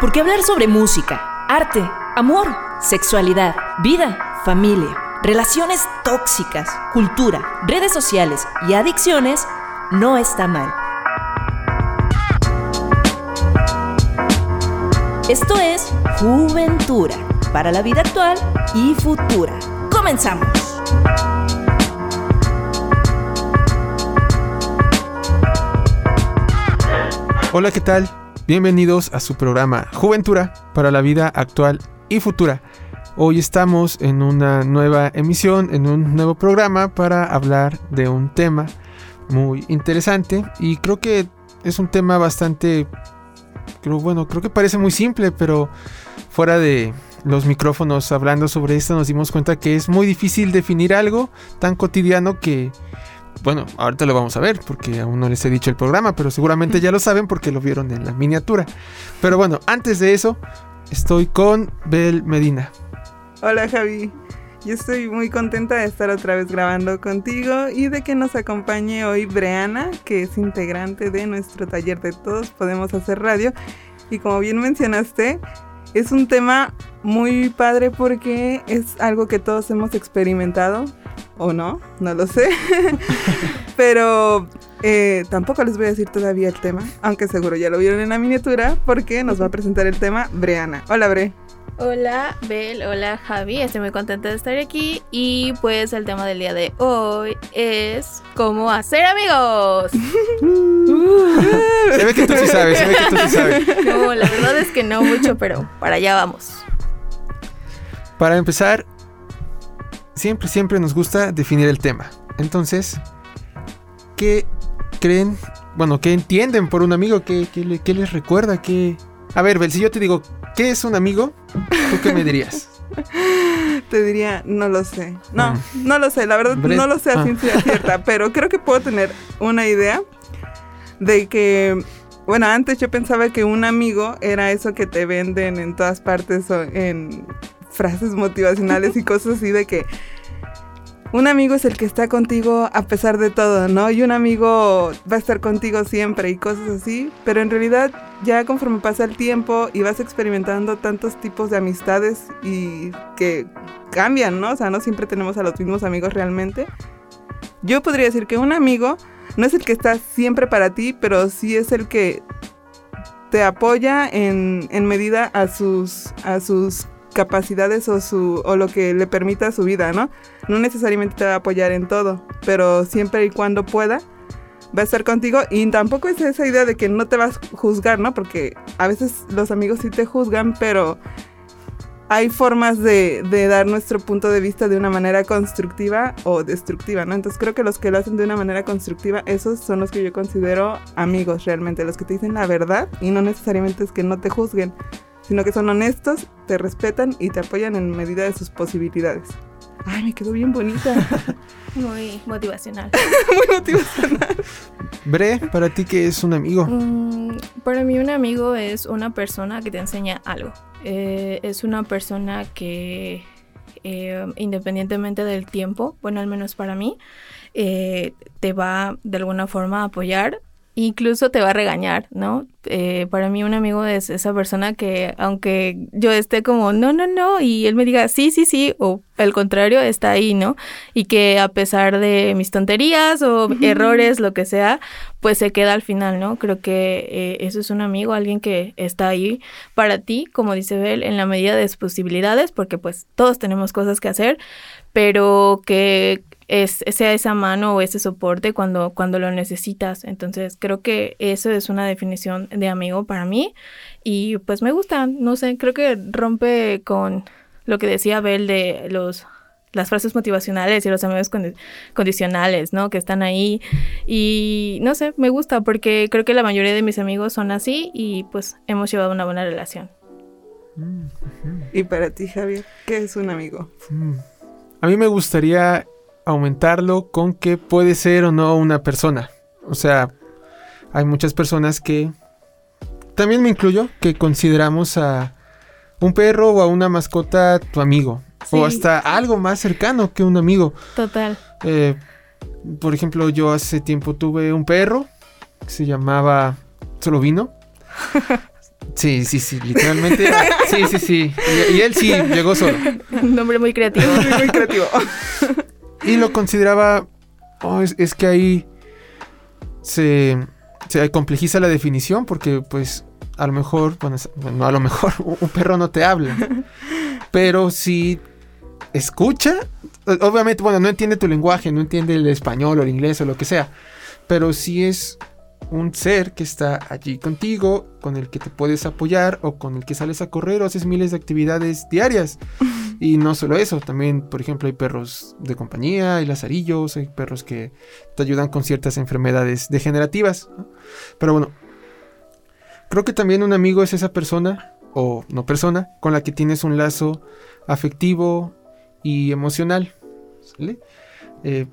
Porque hablar sobre música, arte, amor, sexualidad, vida, familia, relaciones tóxicas, cultura, redes sociales y adicciones no está mal. Esto es Juventura para la vida actual y futura. Comenzamos. Hola, ¿qué tal? Bienvenidos a su programa Juventura para la vida actual y futura. Hoy estamos en una nueva emisión, en un nuevo programa para hablar de un tema muy interesante y creo que es un tema bastante, creo, bueno, creo que parece muy simple, pero fuera de los micrófonos hablando sobre esto nos dimos cuenta que es muy difícil definir algo tan cotidiano que bueno, ahorita lo vamos a ver porque aún no les he dicho el programa, pero seguramente ya lo saben porque lo vieron en la miniatura. Pero bueno, antes de eso, estoy con Bel Medina. Hola Javi, yo estoy muy contenta de estar otra vez grabando contigo y de que nos acompañe hoy Breana, que es integrante de nuestro taller de Todos Podemos Hacer Radio. Y como bien mencionaste, es un tema muy padre porque es algo que todos hemos experimentado o no, no lo sé. Pero eh, tampoco les voy a decir todavía el tema, aunque seguro ya lo vieron en la miniatura, porque nos va a presentar el tema Breana. Hola, Bre. Hola, Bel, hola, Javi. Estoy muy contenta de estar aquí. Y pues el tema del día de hoy es cómo hacer amigos. se ve que tú sí sabes, se ve que tú sí sabes. No, la verdad es que no mucho, pero para allá vamos. Para empezar, siempre, siempre nos gusta definir el tema. Entonces, ¿qué creen? Bueno, ¿qué entienden por un amigo? ¿Qué, les recuerda? ¿Qué... A ver, Bel, si yo te digo, ¿qué es un amigo? ¿Tú qué me dirías? Te diría, no lo sé. No, mm. no lo sé, la verdad no lo sé a ah. ciencia cierta, pero creo que puedo tener una idea de que, bueno, antes yo pensaba que un amigo era eso que te venden en todas partes en frases motivacionales y cosas así de que un amigo es el que está contigo a pesar de todo, ¿no? Y un amigo va a estar contigo siempre y cosas así, pero en realidad ya conforme pasa el tiempo y vas experimentando tantos tipos de amistades y que cambian, ¿no? O sea, no siempre tenemos a los mismos amigos realmente. Yo podría decir que un amigo no es el que está siempre para ti, pero sí es el que te apoya en, en medida a sus, a sus capacidades o, su, o lo que le permita su vida, ¿no? No necesariamente te va a apoyar en todo, pero siempre y cuando pueda, va a estar contigo y tampoco es esa idea de que no te vas a juzgar, ¿no? Porque a veces los amigos sí te juzgan, pero hay formas de, de, dar nuestro punto de vista de una manera constructiva o destructiva, ¿no? Entonces creo que los que lo hacen de una manera constructiva, esos son los que yo considero amigos realmente, los que te dicen la verdad y no necesariamente es que no te juzguen, sino que son honestos, te respetan y te apoyan en medida de sus posibilidades. Ay, me quedó bien bonita. Muy motivacional. Muy motivacional. Bre, ¿para ti qué es un amigo? Mm, para mí un amigo es una persona que te enseña algo. Eh, es una persona que eh, independientemente del tiempo, bueno, al menos para mí, eh, te va de alguna forma a apoyar incluso te va a regañar, ¿no? Eh, para mí un amigo es esa persona que aunque yo esté como, no, no, no, y él me diga, sí, sí, sí, o al contrario, está ahí, ¿no? Y que a pesar de mis tonterías o errores, lo que sea, pues se queda al final, ¿no? Creo que eh, eso es un amigo, alguien que está ahí para ti, como dice Bel, en la medida de sus posibilidades, porque pues todos tenemos cosas que hacer, pero que es, sea esa mano o ese soporte cuando, cuando lo necesitas. Entonces creo que eso es una definición de amigo para mí y pues me gusta, no sé, creo que rompe con lo que decía Bel de los las frases motivacionales y los amigos condicionales, ¿no? Que están ahí. Y no sé, me gusta porque creo que la mayoría de mis amigos son así y pues hemos llevado una buena relación. Y para ti, Javier, ¿qué es un amigo? Mm. A mí me gustaría aumentarlo con que puede ser o no una persona. O sea, hay muchas personas que, también me incluyo, que consideramos a un perro o a una mascota tu amigo. O hasta algo más cercano que un amigo. Total. Eh, por ejemplo, yo hace tiempo tuve un perro que se llamaba Solo Vino. Sí, sí, sí, literalmente. sí, sí, sí. Y, él sí llegó solo. Un nombre muy creativo. muy creativo. y lo consideraba. Oh, es, que ahí se, se complejiza la definición porque, pues, a lo mejor, bueno, no a lo mejor, un perro no te habla. pero sí escucha. Obviamente, bueno, no entiende tu lenguaje, no entiende el español o el inglés o lo que sea. Pero sí es un ser que está allí contigo, con el que te puedes apoyar o con el que sales a correr o haces miles de actividades diarias. Y no solo eso, también, por ejemplo, hay perros de compañía, hay lazarillos, hay perros que te ayudan con ciertas enfermedades degenerativas. Pero bueno, creo que también un amigo es esa persona, o no persona, con la que tienes un lazo afectivo y emocional. Eh,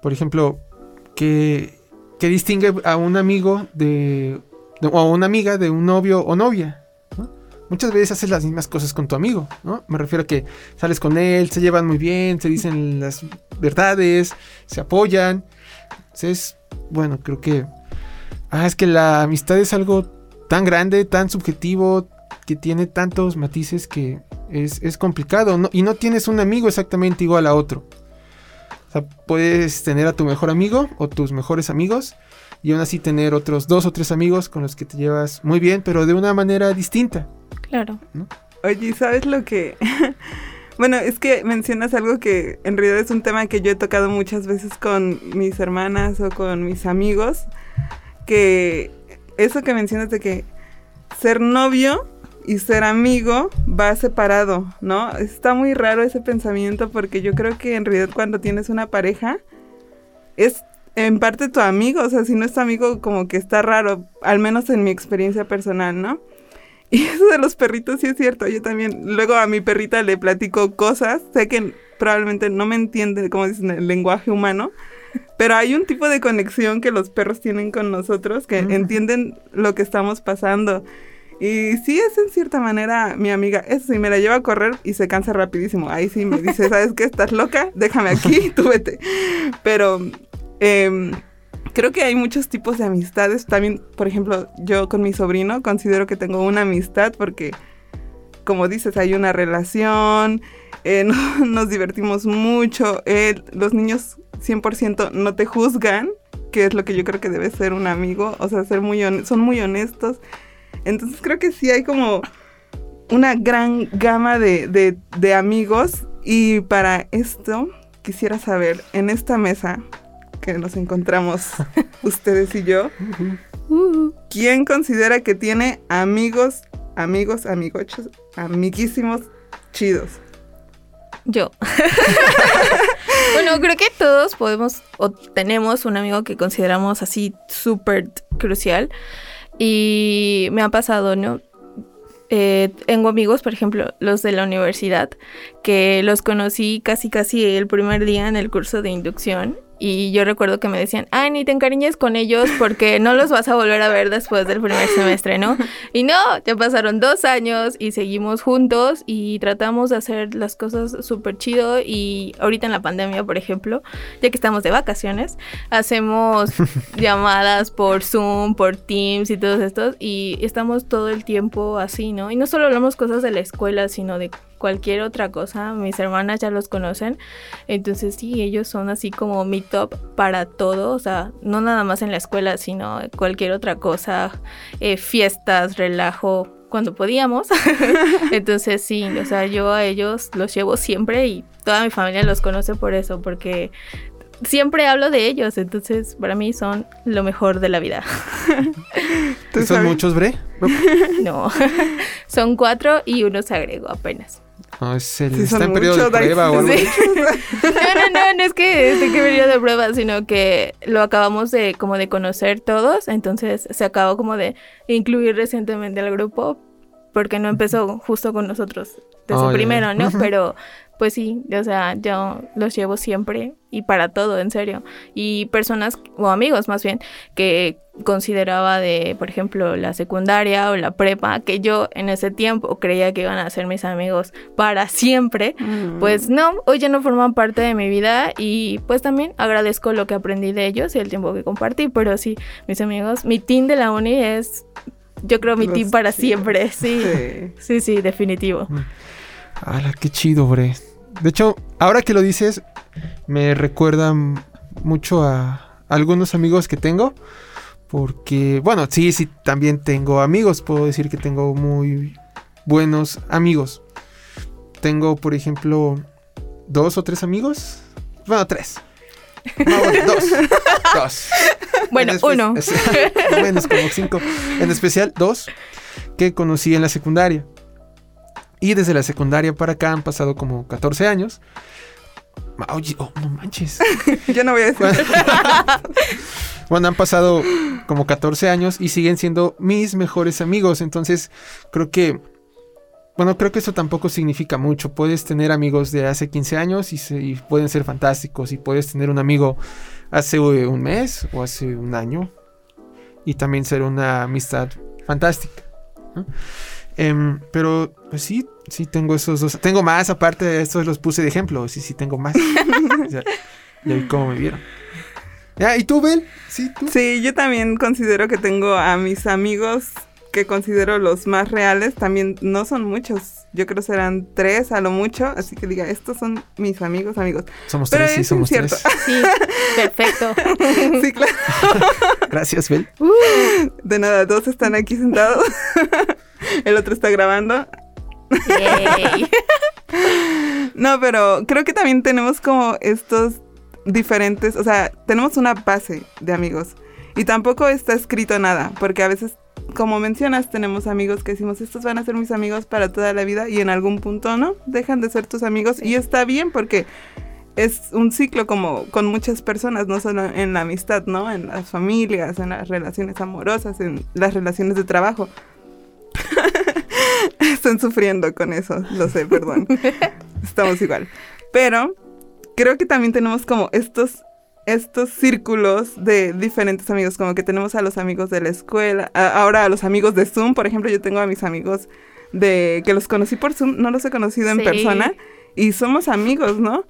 por ejemplo, que que distingue a un amigo de, o a una amiga de un novio o novia. Muchas veces haces las mismas cosas con tu amigo, ¿no? Me refiero a que sales con él, se llevan muy bien, se dicen las verdades, se apoyan. Entonces, bueno, creo que... Ah, es que la amistad es algo tan grande, tan subjetivo, que tiene tantos matices que es, es complicado. Y no tienes un amigo exactamente igual a otro. O sea, puedes tener a tu mejor amigo o tus mejores amigos y aún así tener otros dos o tres amigos con los que te llevas muy bien, pero de una manera distinta. Claro. Oye, ¿sabes lo que... bueno, es que mencionas algo que en realidad es un tema que yo he tocado muchas veces con mis hermanas o con mis amigos, que eso que mencionas de que ser novio y ser amigo va separado, ¿no? Está muy raro ese pensamiento porque yo creo que en realidad cuando tienes una pareja es en parte tu amigo, o sea, si no es tu amigo como que está raro, al menos en mi experiencia personal, ¿no? Y eso de los perritos sí es cierto, yo también luego a mi perrita le platico cosas, sé que probablemente no me entiende, como dicen, el lenguaje humano, pero hay un tipo de conexión que los perros tienen con nosotros, que entienden lo que estamos pasando. Y sí es en cierta manera mi amiga. Eso sí, me la lleva a correr y se cansa rapidísimo. Ahí sí me dice, ¿sabes qué? Estás loca, déjame aquí, tú vete. Pero em, creo que hay muchos tipos de amistades. También, por ejemplo, yo con mi sobrino considero que tengo una amistad porque, como dices, hay una relación, eh, nos divertimos mucho. los niños 100% no te juzgan, que es lo que yo creo que debe ser un amigo. O sea, ser muy son muy honestos entonces creo que sí hay como una gran gama de, amigos y para esto quisiera saber en esta mesa que nos encontramos ustedes y yo, ¿quién considera que tiene amigos, amigos, amigochos, amiguísimos chidos? Yo. bueno, creo que todos podemos o tenemos un amigo que consideramos así súper crucial. Y me ha pasado, ¿no? Eh, tengo amigos, por ejemplo, los de la universidad, que los conocí casi casi el primer día en el curso de inducción y yo recuerdo que me decían, ay, ni te encariñes con ellos porque no los vas a volver a ver después del primer semestre, ¿no? Y no, ya pasaron dos años y seguimos juntos y tratamos de hacer las cosas súper chido y ahorita en la pandemia, por ejemplo, ya que estamos de vacaciones, hacemos llamadas por Zoom, por Teams y todos estos y estamos todo el tiempo así, ¿no? Y no solo hablamos cosas de la escuela, sino de cualquier otra cosa. Mis hermanas ya los conocen. Entonces sí, ellos son así como mi top para todo. O sea, no nada más en la escuela, sino cualquier otra cosa. Eh, fiestas, relajo, cuando podíamos. Entonces sí, o sea, yo a ellos los llevo siempre y toda mi familia los conoce por eso, porque siempre hablo de ellos, entonces para mí son lo mejor de la vida. ¿Son muchos, Bre? no, son cuatro y uno se agregó apenas. No, es el, está en periodo de prueba o algo. Sí. no, no, no, no es que esté en periodo de prueba, sino que lo acabamos de como de conocer todos, entonces se acabó como de incluir recientemente al grupo porque no empezó justo con nosotros desde oh, primero, ¿no? Pero pues sí, o sea, yo los llevo siempre y para todo, en serio. Y personas, o amigos más bien, que consideraba de, por ejemplo, la secundaria o la prepa, que yo en ese tiempo creía que iban a ser mis amigos para siempre, mm. pues no, hoy ya no forman parte de mi vida y pues también agradezco lo que aprendí de ellos y el tiempo que compartí, pero sí, mis amigos, mi team de la uni es yo creo, mi team para siempre. Sí. sí, sí, definitivo. Mm. ¡Hala, qué chido, bre! De hecho, ahora que lo dices, me recuerda mucho a algunos amigos que tengo. Porque, bueno, sí, sí, también tengo amigos. Puedo decir que tengo muy buenos amigos. Tengo, por ejemplo, dos o tres amigos. Bueno, tres. No, bueno, dos. Dos. Bueno, uno. menos como cinco. En especial, dos que conocí en la secundaria. Y desde la secundaria para acá han pasado como 14 años. Oye, oh, no manches. Yo no voy a decir. Bueno, han pasado como 14 años y siguen siendo mis mejores amigos. Entonces, creo que. Bueno, creo que eso tampoco significa mucho. Puedes tener amigos de hace 15 años y, pueden ser fantásticos. Y puedes tener un amigo hace un mes o hace un año. Y también ser una amistad fantástica. Em, pero, pues sí, sí tengo esos dos. Tengo más, aparte de estos los puse de ejemplo. Sí, sí, tengo más. ya, vi cómo me vieron. ¿Y tú, Bel? ¿Sí, tú? sí, yo también considero que tengo a mis amigos que considero los más reales. También no son muchos. Yo creo que serán tres a lo mucho. Así que diga, estos son mis amigos, amigos. Somos tres, sí, somos tres. Sí, perfecto. sí, claro. Gracias, Bel. Uh, de nada, dos están aquí sentados. El otro está grabando. no, pero creo que también tenemos como estos diferentes, o sea, tenemos una base de amigos y tampoco está escrito nada, porque a veces, como mencionas, tenemos amigos que decimos, estos van a ser mis amigos para toda la vida y en algún punto no, dejan de ser tus amigos y está bien porque es un ciclo como con muchas personas, no solo en la amistad, ¿no? En las familias, en las relaciones amorosas, en las relaciones de trabajo. Están sufriendo con eso, lo sé, perdón. Estamos igual. Pero creo que también tenemos como estos estos círculos de diferentes amigos, como que tenemos a los amigos de la escuela, ahora a los amigos de Zoom, por ejemplo, yo tengo a mis amigos de que los conocí por Zoom, no los he conocido en persona y somos amigos, ¿no?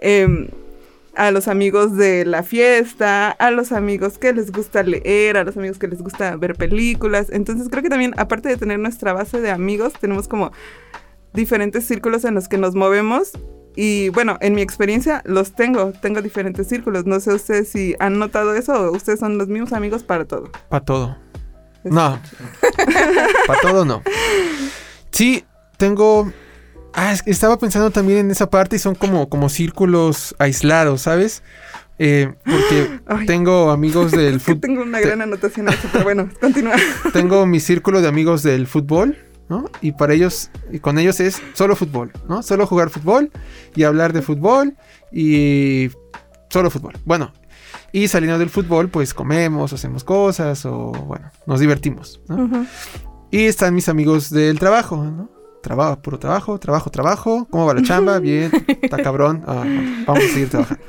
Em, a los amigos de la fiesta, a los amigos que les gusta leer, a los amigos que les gusta ver películas. Entonces creo que también, aparte de tener nuestra base de amigos, tenemos como diferentes círculos en los que nos movemos y bueno, en mi experiencia los tengo, tengo diferentes círculos. No sé ustedes si han notado eso o ustedes son los mismos amigos para todo. Para todo. No. para todo no. Sí, tengo... Ah, estaba pensando también en esa parte y son como, como círculos aislados, ¿sabes? Eh, porque tengo amigos del fútbol. tengo una gran anotación, pero bueno, continúa. Tengo mi círculo de amigos del fútbol ¿no? Y para ellos, y con ellos es solo fútbol, ¿no? Solo jugar fútbol y hablar de fútbol y solo fútbol. Bueno, y saliendo del fútbol, pues comemos, hacemos cosas o, bueno, nos divertimos, Y están mis amigos del trabajo, ¿no? Trabajo, puro trabajo, trabajo, trabajo. ¿Cómo va la chamba? Bien, está cabrón. Ah, vamos a seguir trabajando.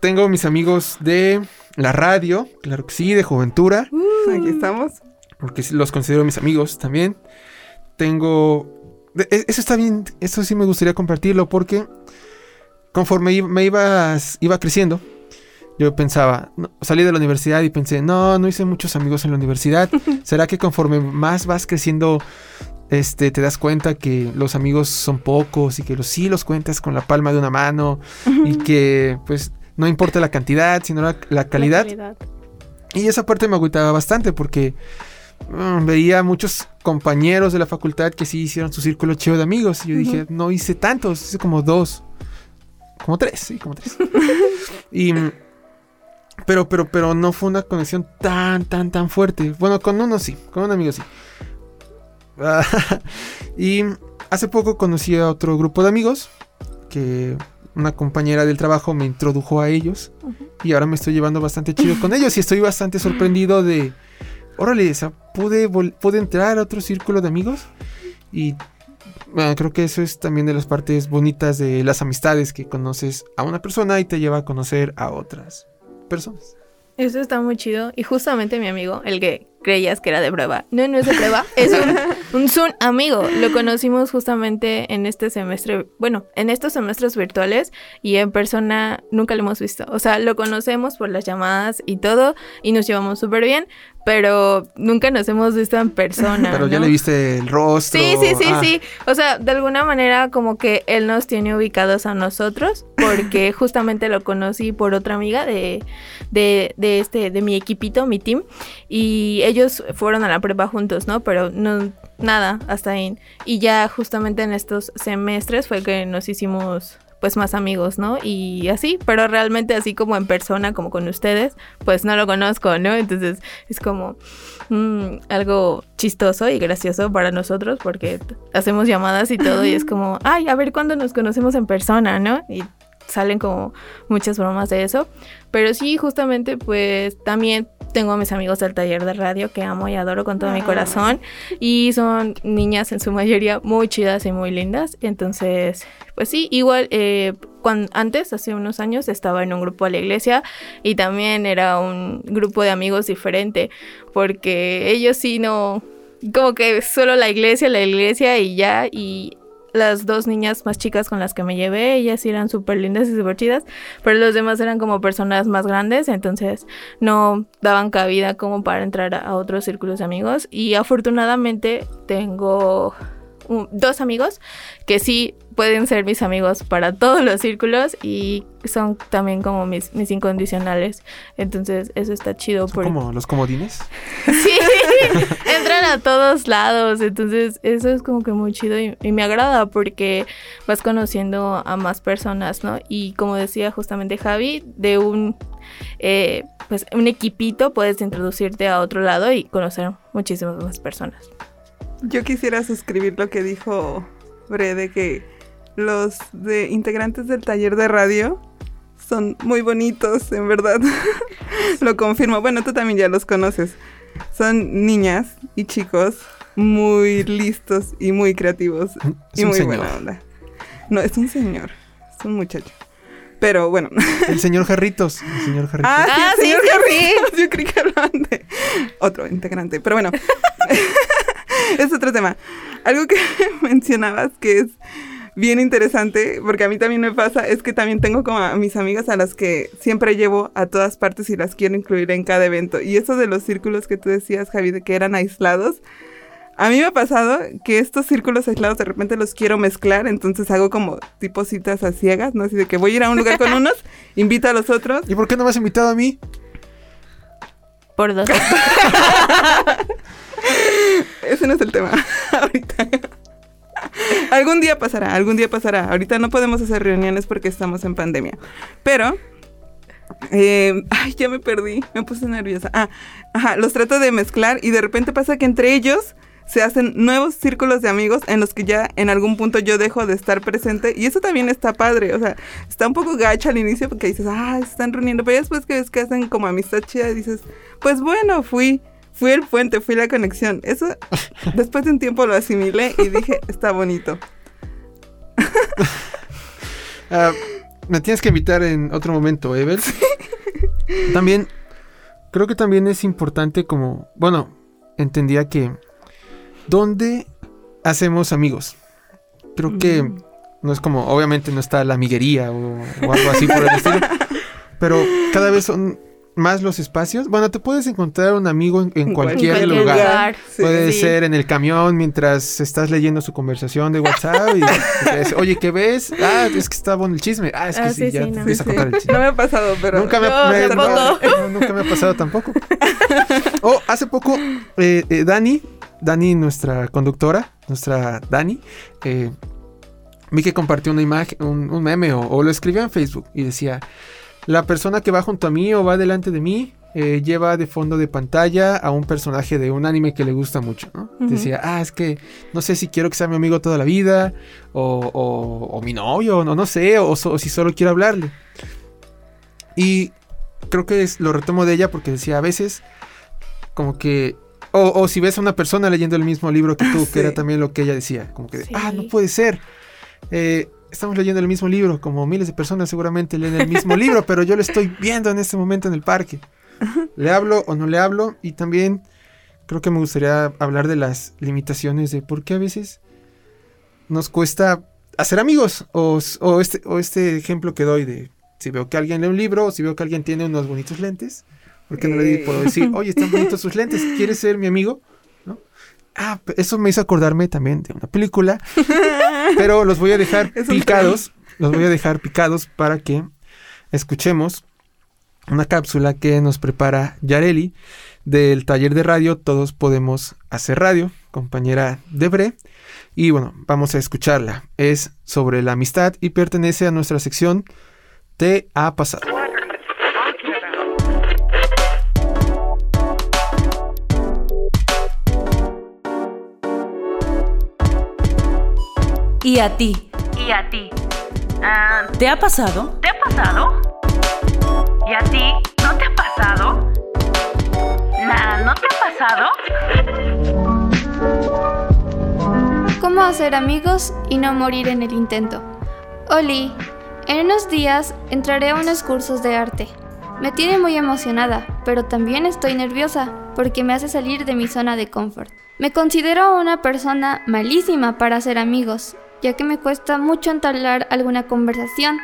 Tengo mis amigos de la radio, claro que sí, de Juventura. Aquí estamos porque los considero mis amigos también. Tengo... E, eso está bien, eso sí me gustaría compartirlo porque conforme me iba, iba creciendo, yo pensaba, salí de la universidad y pensé, no, no hice muchos amigos en la universidad. ¿Será que conforme más vas creciendo, este, te das cuenta que los amigos son pocos y que los sí los cuentas con la palma de una mano y que pues no importa la cantidad, sino la, calidad. la calidad. Y esa parte me agüitaba bastante porque veía muchos compañeros de la facultad que sí hicieron su círculo chido de amigos. Y yo dije, no hice tantos, hice como dos. Como tres, sí, como tres. y. Pero, pero, pero no fue una conexión tan, tan, tan fuerte. Bueno, con uno sí, con un amigo sí. y hace poco conocí a otro grupo de amigos que una compañera del trabajo me introdujo a ellos y ahora me estoy llevando bastante chido con ellos y estoy bastante sorprendido de, órale, pude, pude entrar a otro círculo de amigos y creo que eso es también de las partes bonitas de las amistades, que conoces a una persona y te lleva a conocer a otras personas. Eso está muy chido. Y justamente mi amigo, el que creías que era de prueba. No, no es de prueba, es un, un amigo. Lo conocimos justamente en este semestre, bueno, en estos semestres virtuales y en persona nunca lo hemos visto. O sea, lo conocemos por las llamadas y todo y nos llevamos súper bien, pero nunca nos hemos visto en persona. Pero ya le viste el rostro. Sí, sí, sí, ah. sí. O sea, de alguna manera como que él nos tiene ubicados a nosotros porque justamente lo conocí por otra amiga de, de, de, este, de mi equipito, mi team, y ellos fueron a la prueba juntos, ¿no? Pero no, nada, hasta ahí. Y ya justamente en estos semestres fue que nos hicimos pues más amigos, ¿no? Y así, pero realmente así como en persona, como con ustedes, pues no lo conozco, ¿no? Entonces es como mm, algo chistoso y gracioso para nosotros porque hacemos llamadas y todo y es como, ay, a ver cuándo nos conocemos en persona, ¿no? Y salen como muchas bromas de eso. Pero sí, justamente, pues también tengo a mis amigos del taller de radio que amo y adoro con todo mi corazón. Y son niñas en su mayoría muy chidas y muy lindas. Entonces, pues sí, igual eh, cuando, antes, hace unos años, estaba en un grupo de la iglesia y también era un grupo de amigos diferente. Porque ellos sí no... Como que solo la iglesia, la iglesia y ya. Y las dos niñas más chicas con las que me llevé, ellas eran súper lindas y súper chidas, pero los demás eran como personas más grandes, entonces no daban cabida como para entrar a otros círculos de amigos. Y afortunadamente tengo dos amigos que sí pueden ser mis amigos para todos los círculos y son también como mis, mis incondicionales. Entonces, eso está chido. ¿Son como los comodines? sí, entran a todos lados. Entonces, eso es como que muy chido y, me agrada porque vas conociendo a más personas, ¿no? Y como decía justamente Javi, de un, eh, pues, un equipito puedes introducirte a otro lado y conocer muchísimas más personas. Yo quisiera suscribir lo que dijo Bre de que los integrantes del taller de radio son muy bonitos, en verdad. lo confirmo. Bueno, tú también ya los conoces. Son niñas y chicos muy listos y muy creativos y muy buena onda. No, es un señor, es un muchacho. Pero bueno. El señor Jarritos. El señor Jarritos. Ah, sí, el señor Jarritos. Yo creí que hablaban de otro integrante. Pero bueno. es otro tema. Algo que mencionabas que es bien interesante, porque a mí también me pasa, es que también tengo como a mis amigas a las que siempre llevo a todas partes y las quiero incluir en cada evento. Y eso de los círculos que tú decías, Javi, de que eran aislados, a mí me ha pasado que estos círculos aislados de repente los quiero mezclar, entonces hago como tipo citas a ciegas, ¿no? Así de que voy a ir a un lugar con unos, invito a los otros. ¿Y por qué no me has invitado a mí? Por dos. Ese no es el tema ahorita. algún día pasará, algún día pasará. Ahorita no podemos hacer reuniones porque estamos en pandemia. Pero eh, ay, ya me perdí, me puse nerviosa. Ah, ajá, los trato de mezclar y de repente pasa que entre ellos se hacen nuevos círculos de amigos en los que ya en algún punto yo dejo de estar presente y eso también está padre, o sea, está un poco gacha al inicio porque dices, ah, se están reuniendo, pero después que ves que hacen como amistad chida dices, pues bueno, fui fui el puente, fui la conexión. Eso, después de un tiempo lo asimilé y dije, está bonito. Ah, me tienes que invitar en otro momento, Ever. También, creo que también es importante como, bueno, entendía que, ¿dónde hacemos amigos? Creo que mm. no es como, obviamente no está la amiguería o, o algo así por el estilo, pero cada vez son más los espacios. Bueno, te puedes encontrar un amigo en, cualquier, lugar. Puede ser en el camión mientras estás leyendo su conversación de WhatsApp y, oye, ¿qué ves? Ah, es que está bueno el chisme. Ah, es que ah, sí, ya no. empieza a contar el chisme. No me ha pasado, pero... Nunca me, ha, nunca me ha pasado tampoco. oh, hace poco, eh, eh, Dani, Dani, nuestra conductora, nuestra Dani, eh, vi que compartió una imagen, un, meme o lo escribió en Facebook y decía la persona que va junto a mí o va delante de mí eh, lleva de fondo de pantalla a un personaje de un anime que le gusta mucho, ¿no? Decía, ah, es que no sé si quiero que sea mi amigo toda la vida, o, mi novio, o no sé, o, si solo quiero hablarle. Y creo que lo retomo de ella porque decía, a veces, como que o, si ves a una persona leyendo el mismo libro que tú, que era también lo que ella decía, como que, ah, no puede ser. Eh, estamos leyendo el mismo libro, como miles de personas seguramente leen el mismo libro, pero yo lo estoy viendo en este momento en el parque. ¿Le hablo o no le hablo? Y también creo que me gustaría hablar de las limitaciones de por qué a veces nos cuesta hacer amigos. O, este, o este ejemplo que doy de si veo que alguien lee un libro o si veo que alguien tiene unos bonitos lentes, ¿por qué no le puedo decir, oye, están bonitos sus lentes, ¿quieres ser mi amigo? Ah, eso me hizo acordarme también de una película, pero los voy a dejar picados, los voy a dejar picados para que escuchemos una cápsula que nos prepara Yareli del taller de radio Todos Podemos Hacer Radio, compañera de Bre. Y bueno, vamos a escucharla. Es sobre la amistad y pertenece a nuestra sección Te ha pasado. ¿Y a ti? ¿Y a ti? Ah, ¿Te ha pasado? ¿Te ha pasado? ¿Y a ti? ¿No te ha pasado? ¿No te ha pasado? ¿Cómo hacer amigos y no morir en el intento? Oli, en unos días entraré a unos cursos de arte. Me tiene muy emocionada, pero también estoy nerviosa porque me hace salir de mi zona de confort. Me considero una persona malísima para hacer amigos, ya que me cuesta mucho entablar alguna conversación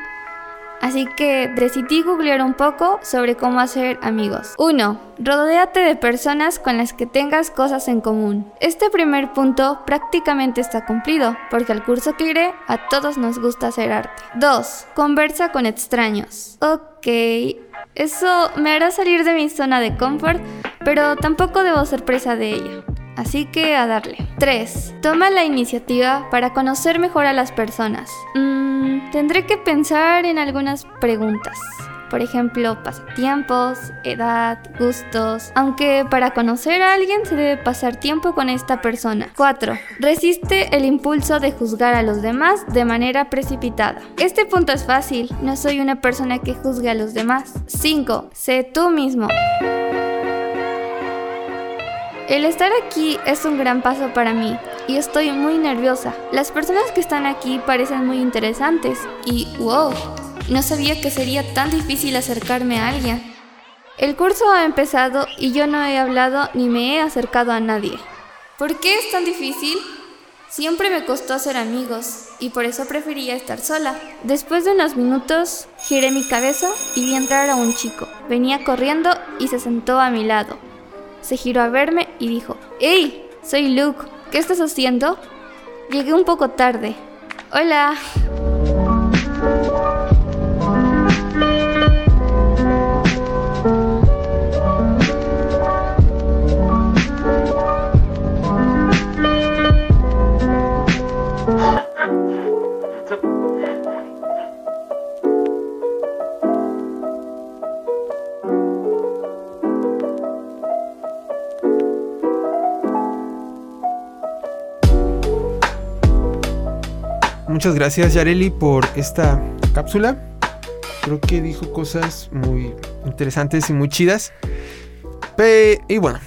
Así que decidí googlear un poco sobre cómo hacer amigos. 1. Rodéate de personas con las que tengas cosas en común. Este primer punto prácticamente está cumplido, porque al curso que iré a todos nos gusta hacer arte. 2. Conversa con extraños. Ok, eso me hará salir de mi zona de confort, pero tampoco debo ser presa de ella. Así que a darle. 3. Toma la iniciativa para conocer mejor a las personas. Mm, tendré que pensar en algunas preguntas. Por ejemplo, pasatiempos, edad, gustos. Aunque para conocer a alguien se debe pasar tiempo con esta persona. 4. Resiste el impulso de juzgar a los demás de manera precipitada. Este punto es fácil. No soy una persona que juzgue a los demás. 5. Sé tú mismo. El estar aquí es un gran paso para mí y estoy muy nerviosa. Las personas que están aquí parecen muy interesantes y wow, no sabía que sería tan difícil acercarme a alguien. El curso ha empezado y yo no he hablado ni me he acercado a nadie. ¿Por qué es tan difícil? Siempre me costó hacer amigos y por eso prefería estar sola. Después de unos minutos, giré mi cabeza y vi entrar a un chico. Venía corriendo y se sentó a mi lado se giró a verme y dijo, ¡Hey! Soy Luke. ¿Qué estás haciendo? Llegué un poco tarde. Hola. Muchas gracias Yareli por esta cápsula. Creo que dijo cosas muy interesantes y muy chidas. y bueno,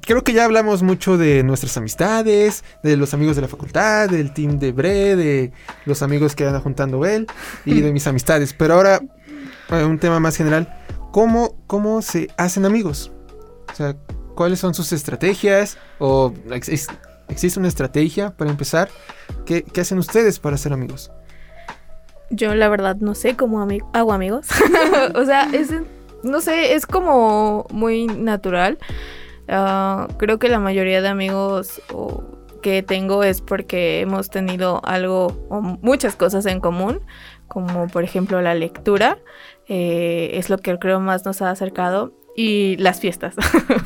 creo que ya hablamos mucho de nuestras amistades, de los amigos de la facultad, del team de Bre, de los amigos que anda juntando él y de mis amistades. Pero ahora, un tema más general, ¿cómo, cómo se hacen amigos? O sea, ¿cuáles son sus estrategias? ¿O existe una estrategia para empezar? ¿Qué, hacen ustedes para ser amigos? Yo la verdad no sé cómo hago amigos. o sea, es, no sé, es como muy natural. Ah, creo que la mayoría de amigos que tengo es porque hemos tenido algo o muchas cosas en común, como por ejemplo la lectura. Eh, es lo que creo más nos ha acercado y las fiestas,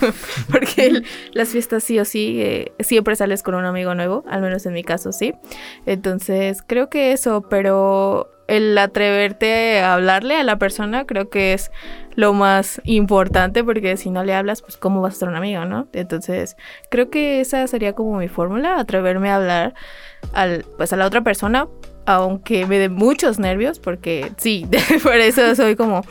porque las fiestas sí o sí, eh, siempre sales con un amigo nuevo, al menos en mi caso sí. Entonces creo que eso, pero el atreverte a hablarle a la persona creo que es lo más importante porque si no le hablas, pues cómo vas a ser un amigo, ¿no? Entonces creo que esa sería como mi fórmula, atreverme a hablar al, pues a la otra persona aunque me dé muchos nervios, porque sí, por eso soy como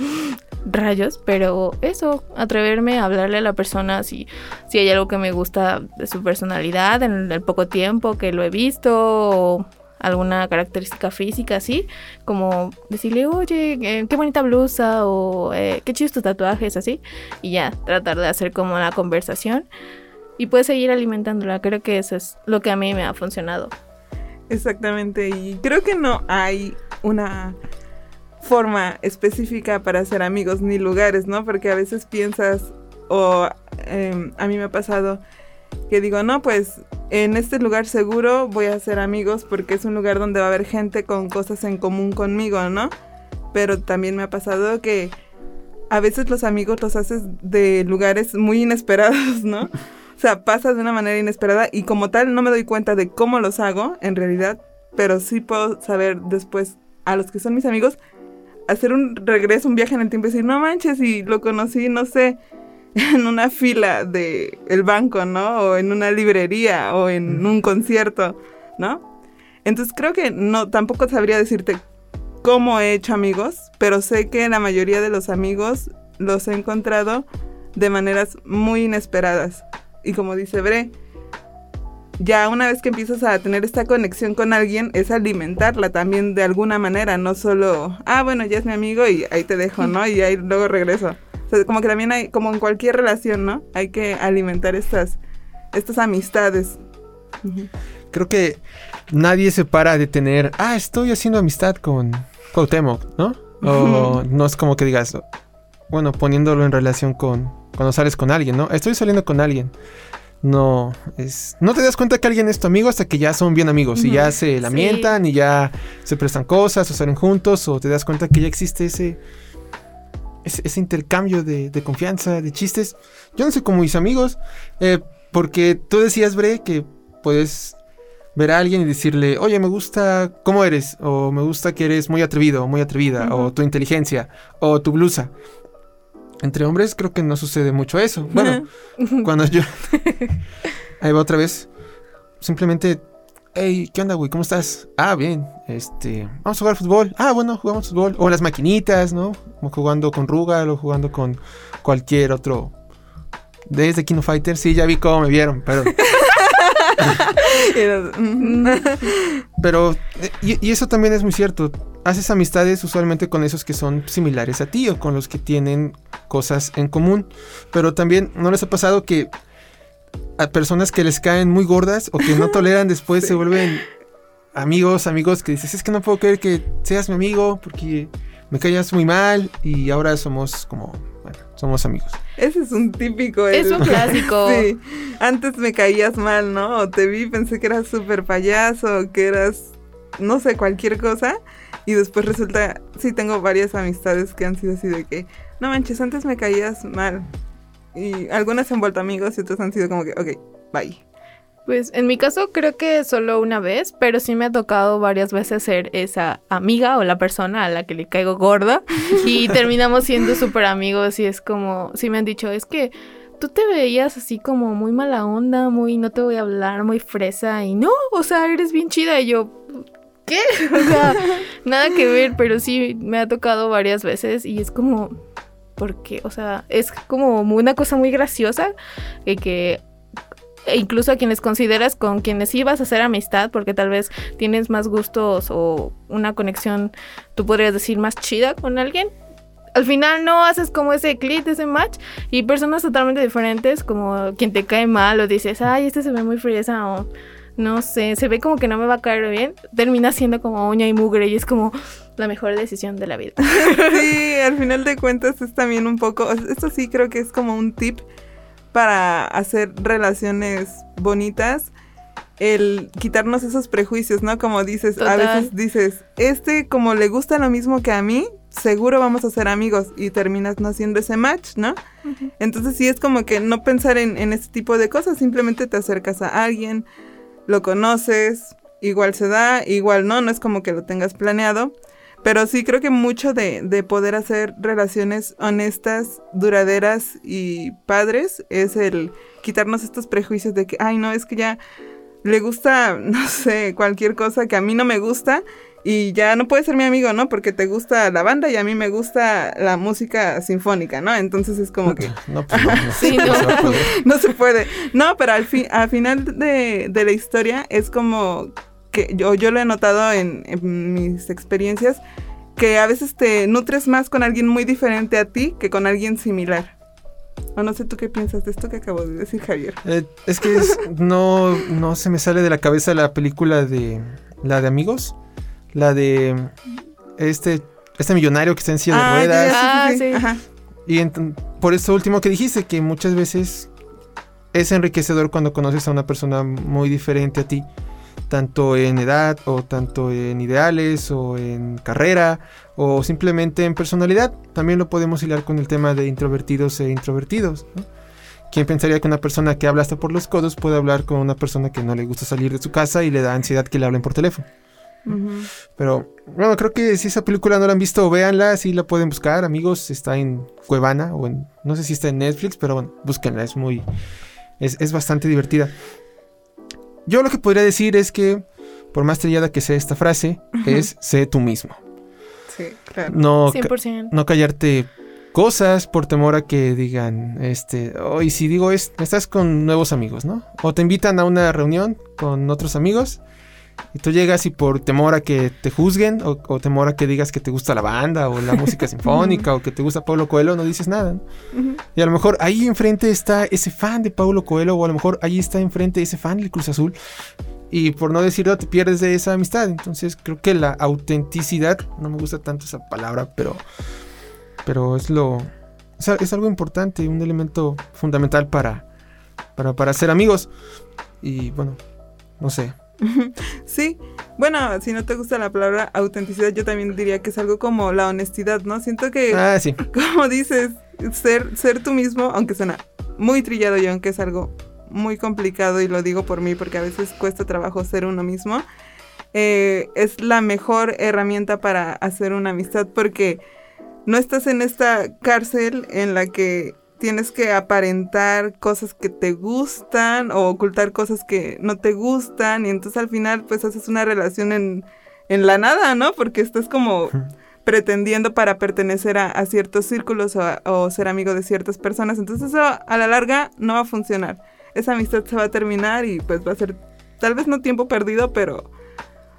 rayos, pero eso, atreverme a hablarle a la persona si, si hay algo que me gusta de su personalidad en el poco tiempo que lo he visto, alguna característica física así, como decirle, oye, eh, qué bonita blusa o eh, qué chidos tus tatuajes, así, y ya, tratar de hacer como una conversación y puedes seguir alimentándola. Creo que eso es lo que a mí me ha funcionado. Exactamente, y creo que no hay una forma específica para hacer amigos ni lugares, ¿no? Porque a veces piensas, o em, a mí me ha pasado que digo, no, pues en este lugar seguro voy a hacer amigos porque es un lugar donde va a haber gente con cosas en común conmigo, ¿no? Pero también me ha pasado que a veces los amigos los haces de lugares muy inesperados, ¿no? O sea, pasa de una manera inesperada y como tal no me doy cuenta de cómo los hago en realidad, pero sí puedo saber después a los que son mis amigos hacer un regreso, un viaje en el tiempo y decir, no manches, y lo conocí, no sé, en una fila de el banco, ¿no? O en una librería o en un concierto, ¿no? Entonces creo que no, tampoco sabría decirte cómo he hecho amigos, pero sé que la mayoría de los amigos los he encontrado de maneras muy inesperadas. Y como dice Bre, ya una vez que empiezas a tener esta conexión con alguien, es alimentarla también de alguna manera, no solo, ah, bueno, ya es mi amigo y ahí te dejo, ¿no? Y ahí luego regreso. O sea, como que también hay, como en cualquier relación, ¿no? Hay que alimentar estas, estas amistades. Creo que nadie se para de tener, ah, estoy haciendo amistad con Cuauhtémoc, ¿no? O no es como que digas, bueno, poniéndolo en relación con cuando sales con alguien, ¿no? Estoy saliendo con alguien no es no te das cuenta que alguien es tu amigo hasta que ya son bien amigos y ya se lamentan y ya se prestan cosas o salen juntos o te das cuenta que ya existe ese ese, intercambio de, confianza de chistes. Yo no sé cómo mis amigos eh, porque tú decías Bre que puedes ver a alguien y decirle oye me gusta cómo eres o me gusta que eres muy atrevido o muy atrevida o tu inteligencia o tu blusa entre hombres creo que no sucede mucho eso. Bueno, cuando yo... Ahí va otra vez. Simplemente, hey, ¿qué onda, güey? ¿Cómo estás? Ah, bien. Este, vamos a jugar fútbol. Ah, bueno, jugamos fútbol. O las maquinitas, ¿no? Como jugando con Rugal o jugando con cualquier otro. Desde Kino Fighter, sí, ya vi cómo me vieron, pero. pero, y eso también es muy cierto. Haces amistades usualmente con esos que son similares a ti o con los que tienen cosas en común. Pero también, ¿no les ha pasado que a personas que les caen muy gordas o que no toleran después se vuelven amigos, amigos que dices, es que no puedo creer que seas mi amigo porque me callas muy mal y ahora somos como, bueno, somos amigos. Ese es un típico. Es un clásico. sí. Antes me caías mal, ¿no? O te vi, pensé que eras súper payaso, que eras, no sé, cualquier cosa. Y después resulta, sí tengo varias amistades que han sido así de que, no manches, antes me caías mal. Y algunas se han vuelto amigos y otras han sido como que, ok, bye. Pues en mi caso creo que solo una vez, pero sí me ha tocado varias veces ser esa amiga o la persona a la que le caigo gorda y terminamos siendo súper amigos y es como, sí me han dicho, es que tú te veías así como muy mala onda, muy no te voy a hablar, muy fresa y no, o sea, eres bien chida y yo, ¿qué? O sea, nada que ver, pero sí me ha tocado varias veces y es como, porque, o sea, es como una cosa muy graciosa que, que e incluso a quienes consideras con quienes ibas a hacer amistad, porque tal vez tienes más gustos o una conexión, tú podrías decir, más chida con alguien. Al final no haces como ese clic, ese match, y personas totalmente diferentes, como quien te cae mal o dices, ay, este se ve muy friesa o no sé, se ve como que no me va a caer bien, termina siendo como uña y mugre y es como la mejor decisión de la vida. sí, al final de cuentas es también un poco, esto sí creo que es como un tip para hacer relaciones bonitas, el quitarnos esos prejuicios, ¿no? Como dices, a veces dices, este como le gusta lo mismo que a mí, seguro vamos a ser amigos y terminas no haciendo ese match, ¿no? Entonces sí es como que no pensar en, en este tipo de cosas, simplemente te acercas a alguien, lo conoces, igual se da, igual no, no es como que lo tengas planeado. Pero sí creo que mucho de, de, poder hacer relaciones honestas, duraderas y padres es el quitarnos estos prejuicios de que, ay, no, es que ya le gusta, no sé, cualquier cosa que a mí no me gusta y ya no puede ser mi amigo, ¿no? Porque te gusta la banda y a mí me gusta la música sinfónica, ¿no? Entonces es como que... No, pues, no, no, sí, no, no, se puede. No, pero al, fin, al final de, de la historia es como que yo, yo lo he notado en, en mis experiencias, que a veces te nutres más con alguien muy diferente a ti que con alguien similar. O no sé tú qué piensas de esto que acabo de decir, Javier. Eh, es que es- no, no se me sale de la cabeza la película de la de amigos, la de este este millonario que está en silla de Ah, ya, ruedas. ya, Ah, sí, sí, sí. sí. Ajá. Y ent- por eso último que dijiste, que muchas veces es enriquecedor cuando conoces a una persona muy diferente a ti, tanto en edad o tanto en ideales o en carrera o simplemente en personalidad. También lo podemos hilar con el tema de introvertidos e introvertidos. ¿no? ¿Quién pensaría que una persona que habla hasta por los codos puede hablar con una persona que no le gusta salir de su casa y le da ansiedad que le hablen por teléfono? Pero bueno, creo que si esa película no la han visto, véanla, sí la pueden buscar, amigos. Está en Cuevana o en. No sé si está en Netflix, pero bueno, búsquenla, es muy. Es, es bastante divertida. Yo lo que podría decir es que, por más trillada que sea esta frase, es sé tú mismo. Sí, claro. No, ca- 100%. no callarte cosas por temor a que digan, este, hoy si digo es, estás con nuevos amigos, ¿no? O te invitan a una reunión con otros amigos y tú llegas y por temor a que te juzguen o, o temor a que digas que te gusta la banda o la música sinfónica o que te gusta Pablo Coelho, no dices nada. ¿no? Y a lo mejor ahí enfrente está ese fan de Paulo Coelho o a lo mejor ahí está enfrente ese fan del Cruz Azul. Y por no decirlo te pierdes de esa amistad. Entonces creo que la autenticidad, no me gusta tanto esa palabra, pero, pero es lo... es algo importante, un elemento fundamental para, para, para ser amigos. Y bueno, no sé. Sí, bueno, si no te gusta la palabra autenticidad, yo también diría que es algo como la honestidad, ¿no? Siento que, Ah, sí. como dices, ser, ser tú mismo, aunque suena muy trillado y aunque es algo muy complicado, y lo digo por mí porque a veces cuesta trabajo ser uno mismo, eh, es la mejor herramienta para hacer una amistad porque no estás en esta cárcel en la que tienes que aparentar cosas que te gustan o ocultar cosas que no te gustan y entonces al final pues haces una relación en, en la nada, ¿no? Porque estás como pretendiendo para pertenecer a, a ciertos círculos o, a- o ser amigo de ciertas personas. Entonces eso a la larga no va a funcionar. Esa amistad se va a terminar y pues va a ser tal vez no tiempo perdido, pero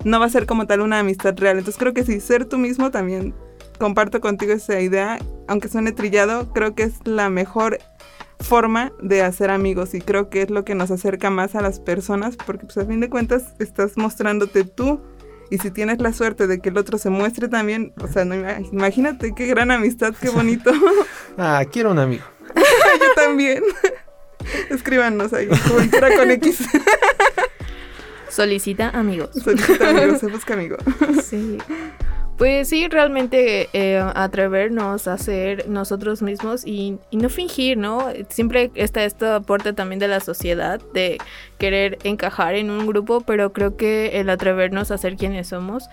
no va a ser como tal una amistad real. Entonces creo que sí, ser tú mismo también comparto contigo esa idea, aunque suene trillado, creo que es la mejor forma de hacer amigos y creo que es lo que nos acerca más a las personas porque pues a fin de cuentas estás mostrándote tú y si tienes la suerte de que el otro se muestre también, o sea, no, ima- imagínate qué gran amistad, qué bonito. Ah, quiero un amigo. Yo también. Escríbanos ahí, Juventura con X. Solicita amigos. Solicita amigos, se busca amigo. Sí. Pues sí, realmente eh, atrevernos a ser nosotros mismos y, y no fingir, ¿no? Siempre está este aporte también de la sociedad de querer encajar en un grupo, pero creo que el atrevernos a ser quienes somos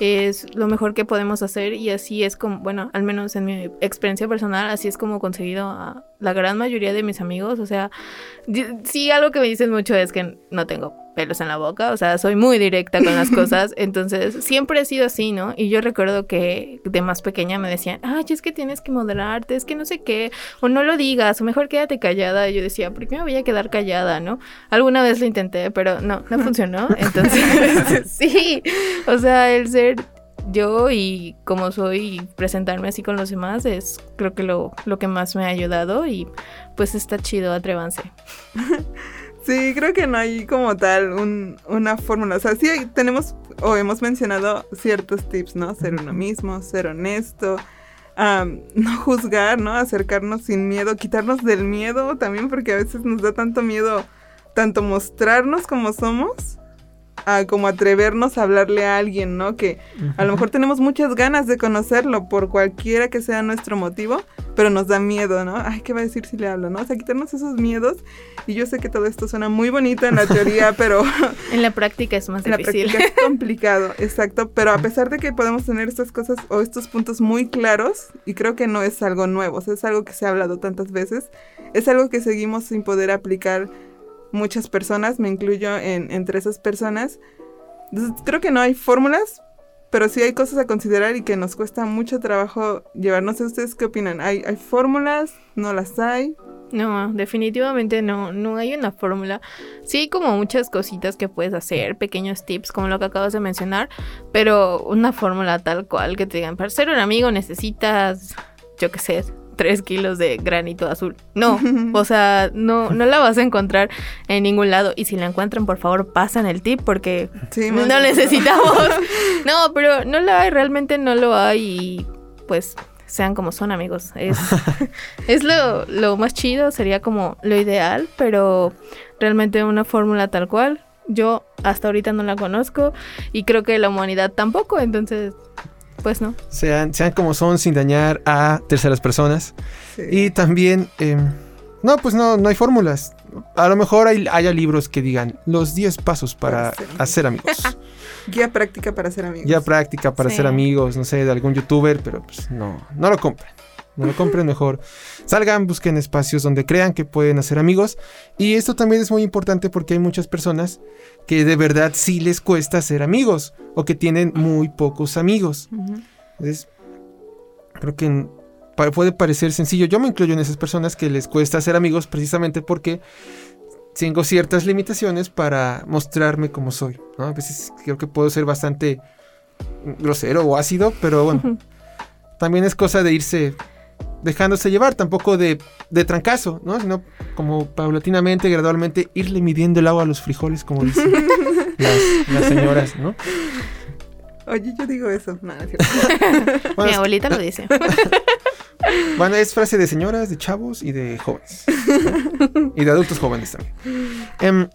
es lo mejor que podemos hacer y así es como, bueno, al menos en mi experiencia personal, así es como he conseguido a la gran mayoría de mis amigos. O sea, sí, algo que me dicen mucho es que no tengo pelos en la boca, o sea, soy muy directa con las cosas, entonces siempre he sido así, ¿no? Y yo recuerdo que de más pequeña me decían, ay, es que tienes que moderarte, es que no sé qué, o no lo digas, o mejor quédate callada. Y yo decía, ¿por qué me voy a quedar callada, no? Alguna vez lo intenté, pero no, no funcionó, entonces sí, o sea, el ser yo y como soy y presentarme así con los demás es creo que lo, lo que más me ha ayudado y pues está chido, atrévanse. Sí, creo que no hay como tal un- una fórmula. O sea, sí hay- tenemos o hemos mencionado ciertos tips, ¿no? Ser uno mismo, ser honesto, no juzgar, ¿no? Acercarnos sin miedo, quitarnos del miedo también, porque a veces nos da tanto miedo tanto mostrarnos como somos, a como atrevernos a hablarle a alguien, ¿no? Que a lo mejor tenemos muchas ganas de conocerlo por cualquiera que sea nuestro motivo, pero nos da miedo, ¿no? Ay, ¿qué va a decir si le hablo, no? O sea, quitarnos esos miedos. Y yo sé que todo esto suena muy bonito en la teoría, pero En la práctica es más en la difícil. práctica es complicado, exacto. Pero a pesar de que podemos tener estas cosas o estos puntos muy claros, y creo que no es algo nuevo, o sea, es algo que se ha hablado tantas veces, es algo que seguimos sin poder aplicar muchas personas, me incluyo en, entre esas personas. Entonces, creo que no hay fórmulas, pero sí hay cosas a considerar y que nos cuesta mucho trabajo llevar. No sé ustedes qué opinan. ¿Hay, fórmulas? ¿No las hay? No, definitivamente no, no hay una fórmula. Sí hay como muchas cositas que puedes hacer, pequeños tips como lo que acabas de mencionar, pero una fórmula tal cual que te digan, para ser un amigo necesitas, yo qué sé, tres kilos de granito azul. No, o sea, no, no la vas a encontrar en ningún lado. Y si la encuentran, por favor, pasan el tip porque no necesitamos. no, pero no la hay, realmente no lo hay y pues sean como son amigos. Es, es lo, lo más chido, sería como lo ideal, pero realmente una fórmula tal cual, yo hasta ahorita no la conozco y creo que la humanidad tampoco, entonces, pues no. Sean, sean como son sin dañar a terceras personas. Y también, em, no, pues no, no hay fórmulas. A lo mejor hay, haya libros que digan los 10 pasos para, hacer amigos. Guía práctica para ser amigos. Guía práctica para ser amigos, no sé, de algún youtuber, pero pues no, no lo compren. No lo compren mejor. Salgan, busquen espacios donde crean que pueden hacer amigos. Y esto también es muy importante porque hay muchas personas que de verdad sí les cuesta ser amigos o que tienen muy pocos amigos. Entonces, creo que puede parecer sencillo. Yo me incluyo en esas personas que les cuesta ser amigos precisamente porque tengo ciertas limitaciones para mostrarme como soy. A veces creo que puedo ser bastante grosero o ácido, pero bueno, también es cosa de irse dejándose llevar, tampoco de, de trancazo, ¿no? Sino como paulatinamente, gradualmente, irle midiendo el agua a los frijoles, como dicen las, señoras, ¿no? Oye, yo digo eso. Mi abuelita lo dice. Bueno, es frase de señoras, de chavos y de jóvenes. y de adultos jóvenes también. Em,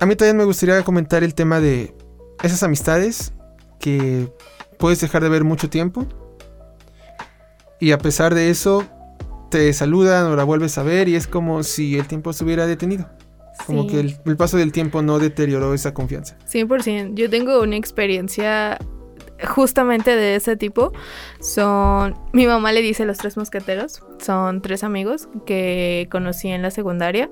a mí también me gustaría comentar el tema de esas amistades que puedes dejar de ver mucho tiempo. Y a pesar de eso, te saludan o la vuelves a ver y es como si el tiempo se hubiera detenido. Como que el, el, paso del tiempo no deterioró esa confianza. 100%. Yo tengo una experiencia justamente de ese tipo son, mi mamá le dice los tres mosqueteros, son tres amigos que conocí en la secundaria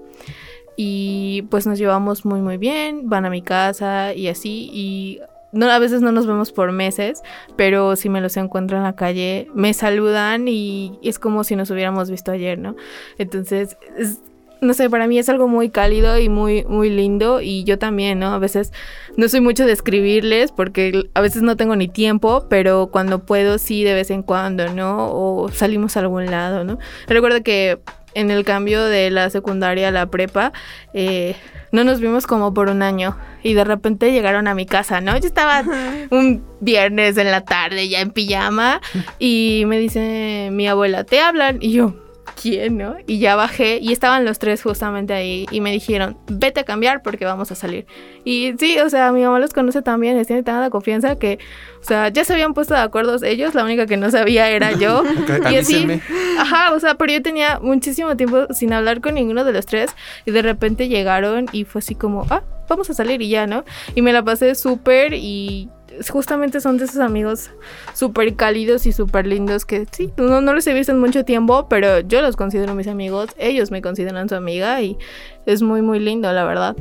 y pues nos llevamos muy muy bien, van a mi casa y así y no, a veces no nos vemos por meses, pero si me los encuentro en la calle, me saludan y es como si nos hubiéramos visto ayer, ¿no? Entonces, es, no sé, para mí es algo muy cálido y muy, muy lindo y yo también, ¿no? A veces no soy mucho de escribirles porque a veces no tengo ni tiempo, pero cuando puedo sí de vez en cuando, ¿no? O salimos a algún lado, ¿no? Recuerdo que en el cambio de la secundaria a la prepa, eh, no nos vimos como por un año y de repente llegaron a mi casa, ¿no? Yo estaba un viernes en la tarde ya en pijama y me dice mi abuela, te hablan y yo, quién, ¿no? Y ya bajé y estaban los tres justamente ahí y me dijeron, vete a cambiar porque vamos a salir. Y sí, o sea, mi mamá los conoce también, les tiene tanta confianza que, o sea, ya se habían puesto de acuerdo ellos, la única que no sabía era yo. y así, ajá, o sea, pero yo tenía muchísimo tiempo sin hablar con ninguno de los tres y de repente llegaron y fue así como, ah, vamos a salir y ya, ¿no? Y me la pasé súper y justamente son de esos amigos súper cálidos y súper lindos que sí, no, no los he visto en mucho tiempo, pero yo los considero mis amigos, ellos me consideran su amiga y es muy, muy lindo, la verdad.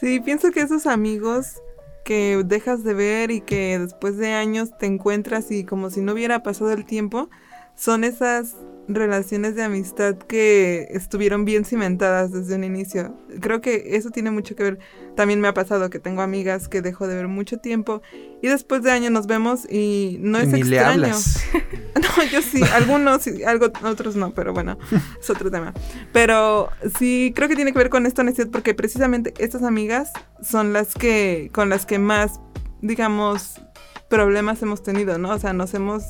Sí, pienso que esos amigos que dejas de ver y que después de años te encuentras y como si no hubiera pasado el tiempo, son esas relaciones de amistad que estuvieron bien cimentadas desde un inicio. Creo que eso tiene mucho que ver. También me ha pasado que tengo amigas que dejo de ver mucho tiempo y después de años nos vemos y no es extraño. no, yo sí, algunos algo, otros no, pero bueno, es otro tema. Pero sí, creo que tiene que ver con esta honestidad porque precisamente estas amigas son las que con las que más digamos problemas hemos tenido, ¿no? O sea, nos hemos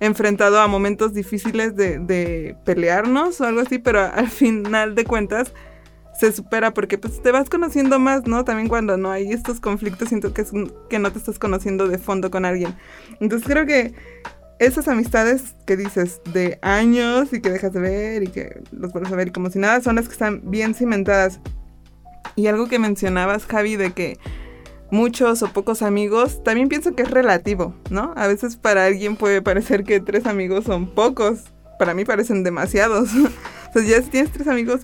enfrentado a momentos difíciles de, pelearnos o algo así, pero al final de cuentas se supera porque pues te vas conociendo más, ¿no? También cuando no hay estos conflictos siento que es que no te estás conociendo de fondo con alguien. Entonces creo que esas amistades que dices de años y que dejas de ver y que los vuelves a ver y como si nada son las que están bien cimentadas. Y algo que mencionabas, Javi, de que muchos o pocos amigos, también pienso que es relativo, ¿no? A veces para alguien puede parecer que tres amigos son pocos, para mí parecen demasiados. o sea, ya si tienes tres amigos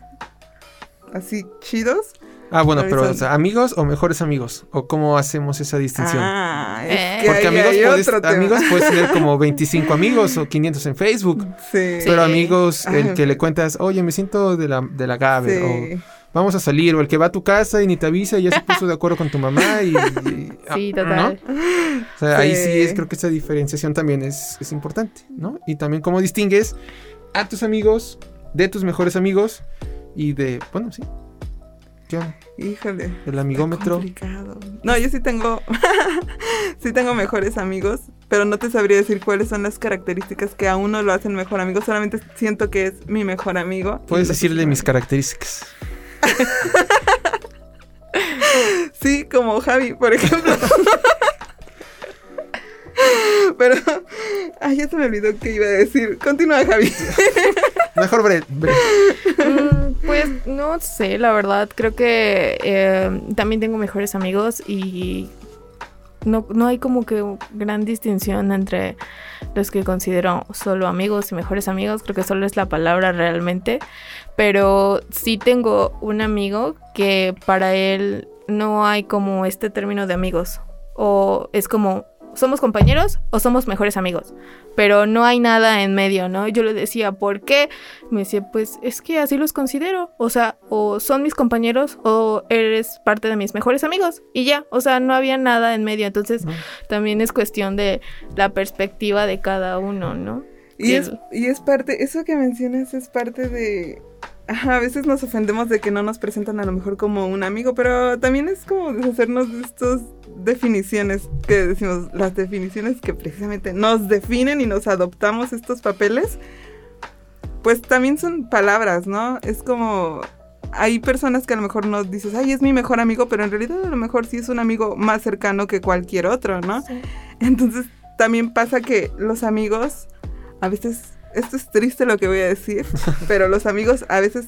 así chidos, Ah, bueno, pero amigos o mejores amigos, o cómo hacemos esa distinción. Ah, es Porque amigos, puedes, amigos puedes tener como 25 amigos o 500 en Facebook. Sí. Pero amigos, el que le cuentas, oye, me siento de la, de la Gabe, o vamos a salir, o el que va a tu casa y ni te avisa y ya se puso de acuerdo con tu mamá y... sí, total. O sea, ahí sí es, creo que esa diferenciación también es, es importante, ¿no? Y también cómo distingues a tus amigos de tus mejores amigos y de, bueno, sí. ¿Qué? Híjole. El amigómetro. No, yo sí tengo, sí tengo mejores amigos, pero no te sabría decir cuáles son las características que a uno lo hacen mejor amigo. Solamente siento que es mi mejor amigo. Puedes decirle mis características. sí, como Javi, por ejemplo. Pero, ay, ya se me olvidó qué iba a decir. Continúa, Javi. Mejor Brett. Mm, pues no sé, la verdad. Creo que eh, también tengo mejores amigos y no, no hay como que gran distinción entre los que considero solo amigos y mejores amigos. Creo que solo es la palabra realmente. Pero sí tengo un amigo que para él no hay como este término de amigos. O es como somos compañeros o somos mejores amigos, pero no hay nada en medio, ¿no? Yo le decía, ¿por qué? Me decía, pues es que así los considero, o sea, o son mis compañeros o eres parte de mis mejores amigos y ya, o sea, no había nada en medio, entonces también es cuestión de la perspectiva de cada uno, ¿no? Y es, y es parte, eso que mencionas es parte de a veces nos ofendemos de que no nos presentan a lo mejor como un amigo, pero también es como deshacernos de estas definiciones que decimos, las definiciones que precisamente nos definen y nos adoptamos estos papeles, pues también son palabras, ¿no? Es como, hay personas que a lo mejor nos dices, ay, es mi mejor amigo, pero en realidad a lo mejor sí es un amigo más cercano que cualquier otro, ¿no? Entonces también pasa que los amigos a veces esto es triste lo que voy a decir, pero los amigos a veces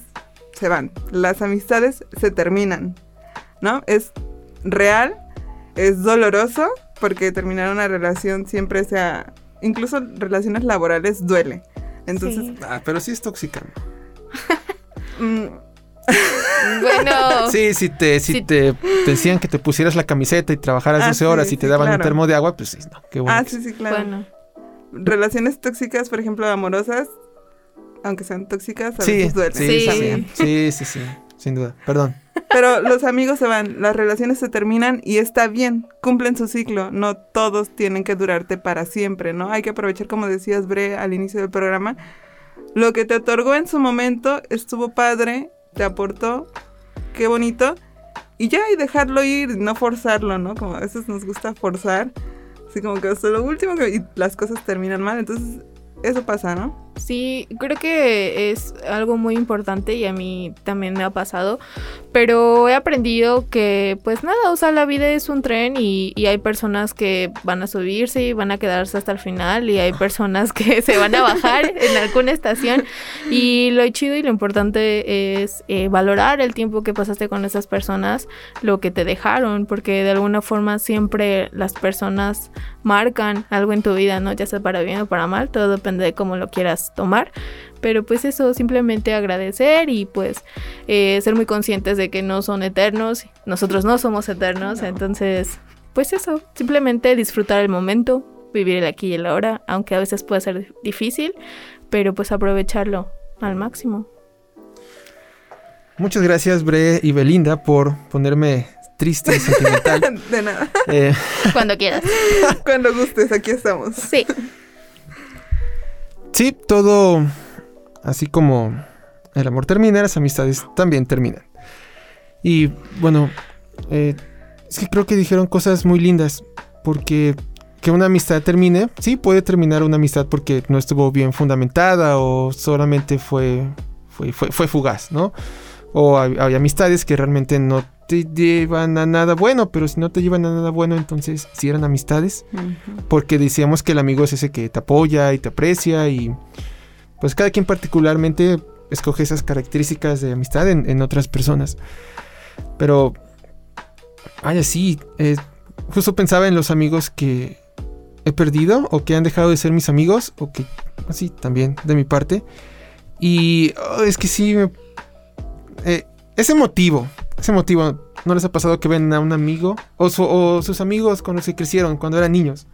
se van, las amistades se terminan, ¿no? Es real, es doloroso, porque terminar una relación siempre sea, incluso relaciones laborales duele. Entonces, ah, pero sí es tóxica. Mm. bueno. Sí, si te, si te, decían que te pusieras la camiseta y trabajaras 12 ah, horas y te daban un termo de agua, pues sí, no, qué bueno. Ah, sí, sí, claro. Bueno relaciones tóxicas, por ejemplo, amorosas, aunque sean tóxicas, a veces duelen. Sí, sí, sí, sí, sin duda. Perdón. Pero los amigos se van, las relaciones se terminan y está bien, cumplen su ciclo. No todos tienen que durarte para siempre, ¿no? Hay que aprovechar, como decías, Bre, al inicio del programa, lo que te otorgó en su momento estuvo padre, te aportó, qué bonito, y ya, y dejarlo ir, no forzarlo, ¿no? Como a veces nos gusta forzar Así como que hasta lo último que y las cosas terminan mal. Entonces, eso pasa, ¿no? Sí, creo que es algo muy importante y a mí también me ha pasado, pero he aprendido que pues nada, o sea, la vida es un tren y, hay personas que van a subirse y van a quedarse hasta el final y hay personas que se van a bajar en alguna estación y lo chido y lo importante es eh, valorar el tiempo que pasaste con esas personas, lo que te dejaron, porque de alguna forma siempre las personas marcan algo en tu vida, ¿no? Ya sea para bien o para mal, todo depende de cómo lo quieras tomar. Pero pues eso, simplemente agradecer y pues eh, ser muy conscientes de que no son eternos, nosotros no somos eternos, entonces pues eso, simplemente disfrutar el momento, vivir el aquí y el ahora, aunque a veces puede ser difícil, pero pues aprovecharlo al máximo. Muchas gracias Bre y Belinda por ponerme triste y sentimental. De nada. Eh, Cuando quieras. Cuando gustes, aquí estamos. Sí. Sí, todo así como el amor termina, las amistades también terminan. Y bueno, eh, es que creo que dijeron cosas muy lindas, porque que una amistad termine, sí, puede terminar una amistad porque no estuvo bien fundamentada o solamente fue, fue, fue, fugaz, ¿no? O hay, amistades que realmente no te llevan a nada bueno, pero si no te llevan a nada bueno, entonces sí eran amistades. Porque decíamos que el amigo es ese que te apoya y te aprecia y pues cada quien particularmente escoge esas características de amistad en, otras personas. Pero, vaya, sí, eh, justo pensaba en los amigos que he perdido o que han dejado de ser mis amigos o que, así, también de mi parte. Y oh, es que sí, eh, es emotivo ese motivo, ¿no les ha pasado que ven a un amigo o, sus amigos con los que crecieron cuando eran niños?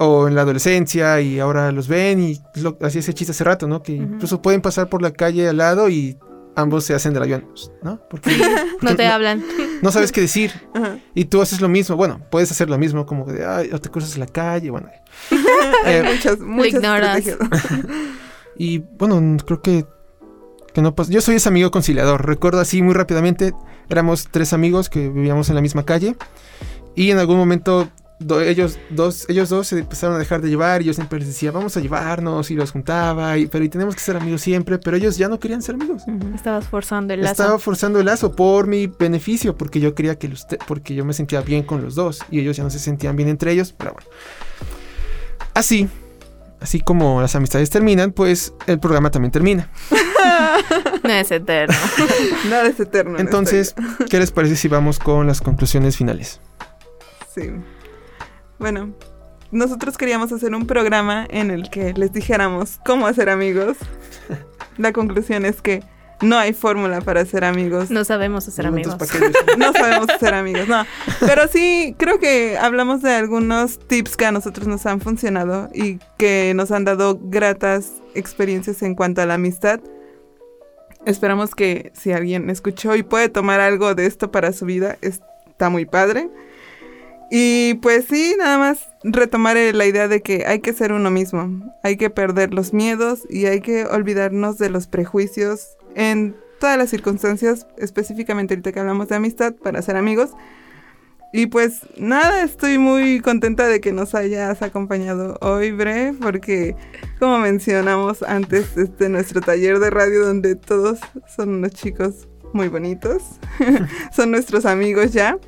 O en la adolescencia y ahora los ven y así ese chiste hace rato, ¿no? Que incluso pueden pasar por la calle al lado y ambos se hacen del avión, ¿no? Porque no te hablan. No sabes qué decir. Y tú haces lo mismo. Bueno, puedes hacer lo mismo, como de, ay, o te cruzas la calle, bueno. eh, muchas, muchas y bueno, creo que, que no pasa. Yo soy ese amigo conciliador. Recuerdo así muy rápidamente, éramos tres amigos que vivíamos en la misma calle. Y en algún momento ellos dos, ellos dos se empezaron a dejar de llevar y yo siempre les decía, vamos a llevarnos y los juntaba, y, pero y tenemos que ser amigos siempre, pero ellos ya no querían ser amigos. Estabas forzando el lazo. Estaba forzando el lazo por mi beneficio, porque yo quería que usted, porque yo me sentía bien con los dos y ellos ya no se sentían bien entre ellos, pero bueno. Así, así como las amistades terminan, pues el programa también termina. no es eterno. Nada es eterno. Entonces, ¿qué les parece si vamos con las conclusiones finales? Sí. Bueno, nosotros queríamos hacer un programa en el que les dijéramos cómo hacer amigos. La conclusión es que no hay fórmula para ser amigos. No sabemos hacer amigos. no sabemos hacer amigos, no. Pero sí, creo que hablamos de algunos tips que a nosotros nos han funcionado y que nos han dado gratas experiencias en cuanto a la amistad. Esperamos que si alguien escuchó y puede tomar algo de esto para su vida, está muy padre. Y pues sí, nada más retomar la idea de que hay que ser uno mismo, hay que perder los miedos y hay que olvidarnos de los prejuicios en todas las circunstancias, específicamente ahorita que hablamos de amistad, para ser amigos. Y pues nada, estoy muy contenta de que nos hayas acompañado hoy, Bre, porque como mencionamos antes, este nuestro taller de radio donde todos son unos chicos muy bonitos, son nuestros amigos ya.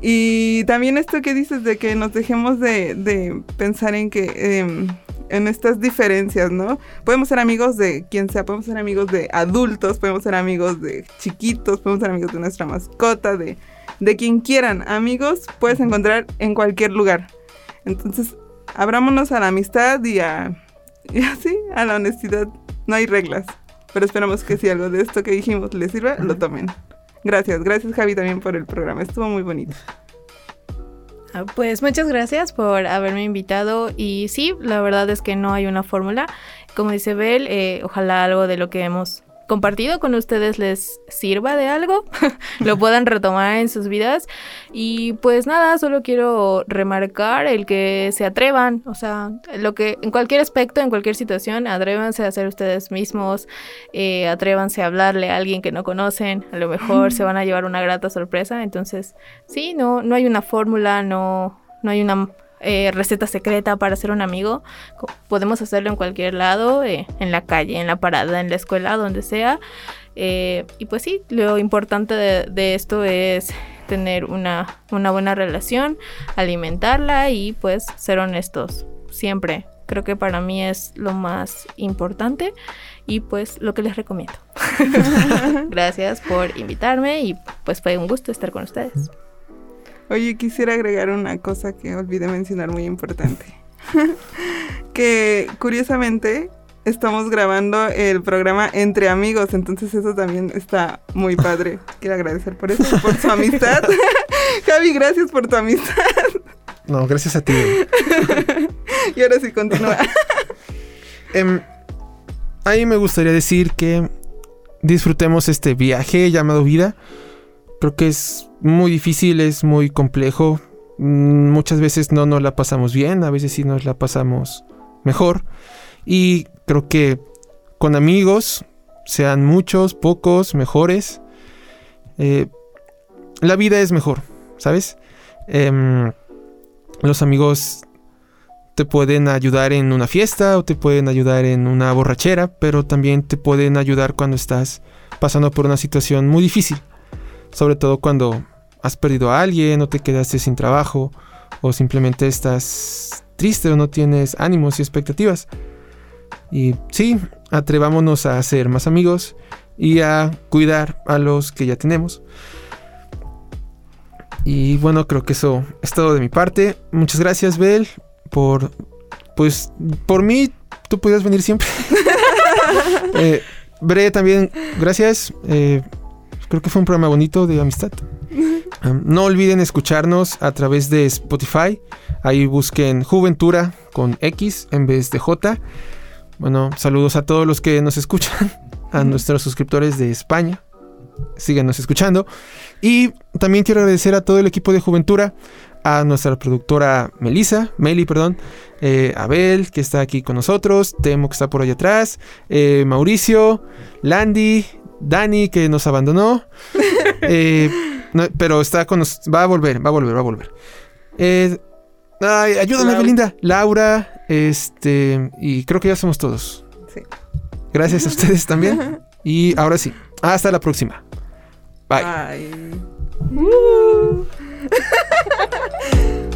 Y también esto que dices de que nos dejemos de, pensar en que... Em, en estas diferencias, ¿no? Podemos ser amigos de quien sea, podemos ser amigos de adultos, podemos ser amigos de chiquitos, podemos ser amigos de nuestra mascota, de, de quien quieran. Amigos puedes encontrar en cualquier lugar. Entonces, abrámonos a la amistad y a, y así, a la honestidad. No hay reglas. Pero esperamos que si algo de esto que dijimos les sirva, lo tomen. Gracias, gracias Javi también por el programa, estuvo muy bonito. Ah, pues muchas gracias por haberme invitado y sí, la verdad es que no hay una fórmula. Como dice Bel, eh, ojalá algo de lo que hemos compartido con ustedes les sirva de algo, lo puedan retomar en sus vidas. Y pues nada, solo quiero remarcar el que se atrevan, o sea, lo que en cualquier aspecto, en cualquier situación, atrévanse a ser ustedes mismos, eh, atrévanse a hablarle a alguien que no conocen, a lo mejor se van a llevar una grata sorpresa. Entonces, sí, no, no hay una fórmula, no, no hay una eh, receta secreta para ser un amigo. Podemos hacerlo en cualquier lado, eh, en la calle, en la parada, en la escuela, donde sea. Eh, y pues sí, lo importante de, esto es tener una, una, buena relación, alimentarla y pues ser honestos siempre. Creo que para mí es lo más importante y pues lo que les recomiendo. Gracias por invitarme y pues fue un gusto estar con ustedes. Oye, quisiera agregar una cosa que olvidé mencionar muy importante. que curiosamente estamos grabando el programa entre amigos, entonces eso también está muy padre. Quiero agradecer por eso, por su amistad. Javi, gracias por tu amistad. No, gracias a ti. y ahora sí, continúa. eh, ahí me gustaría decir que disfrutemos este viaje llamado vida Creo que es muy difícil, es muy complejo. Mm, muchas veces no nos la pasamos bien, a veces sí nos la pasamos mejor. Y creo que con amigos, sean muchos, pocos, mejores, eh, la vida es mejor, ¿sabes? Em, los amigos te pueden ayudar en una fiesta o te pueden ayudar en una borrachera, pero también te pueden ayudar cuando estás pasando por una situación muy difícil sobre todo cuando has perdido a alguien o te quedaste sin trabajo o simplemente estás triste o no tienes ánimos y expectativas. Y sí, atrevámonos a ser más amigos y a cuidar a los que ya tenemos. Y bueno, creo que eso es todo de mi parte. Muchas gracias, Bel, por pues por mí tú podías venir siempre. eh, Bre también, gracias. Eh, creo que fue un programa bonito de amistad. No olviden escucharnos a través de Spotify. Ahí busquen Juventura con X en vez de J. Bueno, saludos a todos los que nos escuchan, a nuestros suscriptores de España. Síganos escuchando. Y también quiero agradecer a todo el equipo de Juventura, a nuestra productora Melissa, Meli, perdón, eh, Abel, que está aquí con nosotros, Temo, que está por allá atrás, eh, Mauricio, Landy, Dani, que nos abandonó, eh, pero está con nos, va a volver, va a volver, va a volver. ay, ayúdame, Belinda, Laura, este, y creo que ya somos todos. Sí. Gracias a ustedes también. Y ahora sí, hasta la próxima. Bye. Bye. Uh.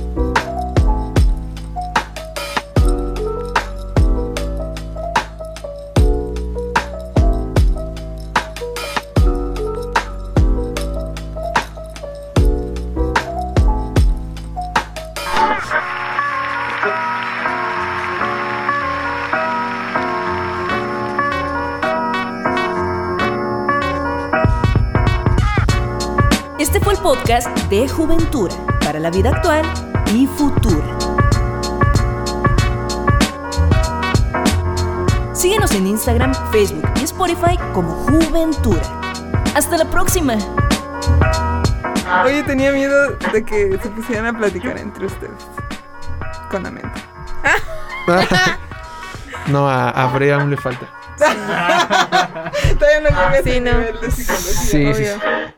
podcast de Juventura para la vida actual y futura. Síguenos en Instagram, Facebook y Spotify como Juventura. Hasta la próxima. Oye, tenía miedo de que se pusieran a platicar entre ustedes. Con la mente. no, a, a Brea aún le falta. Todavía no llega a ese nivel de psicología. Sí, sí.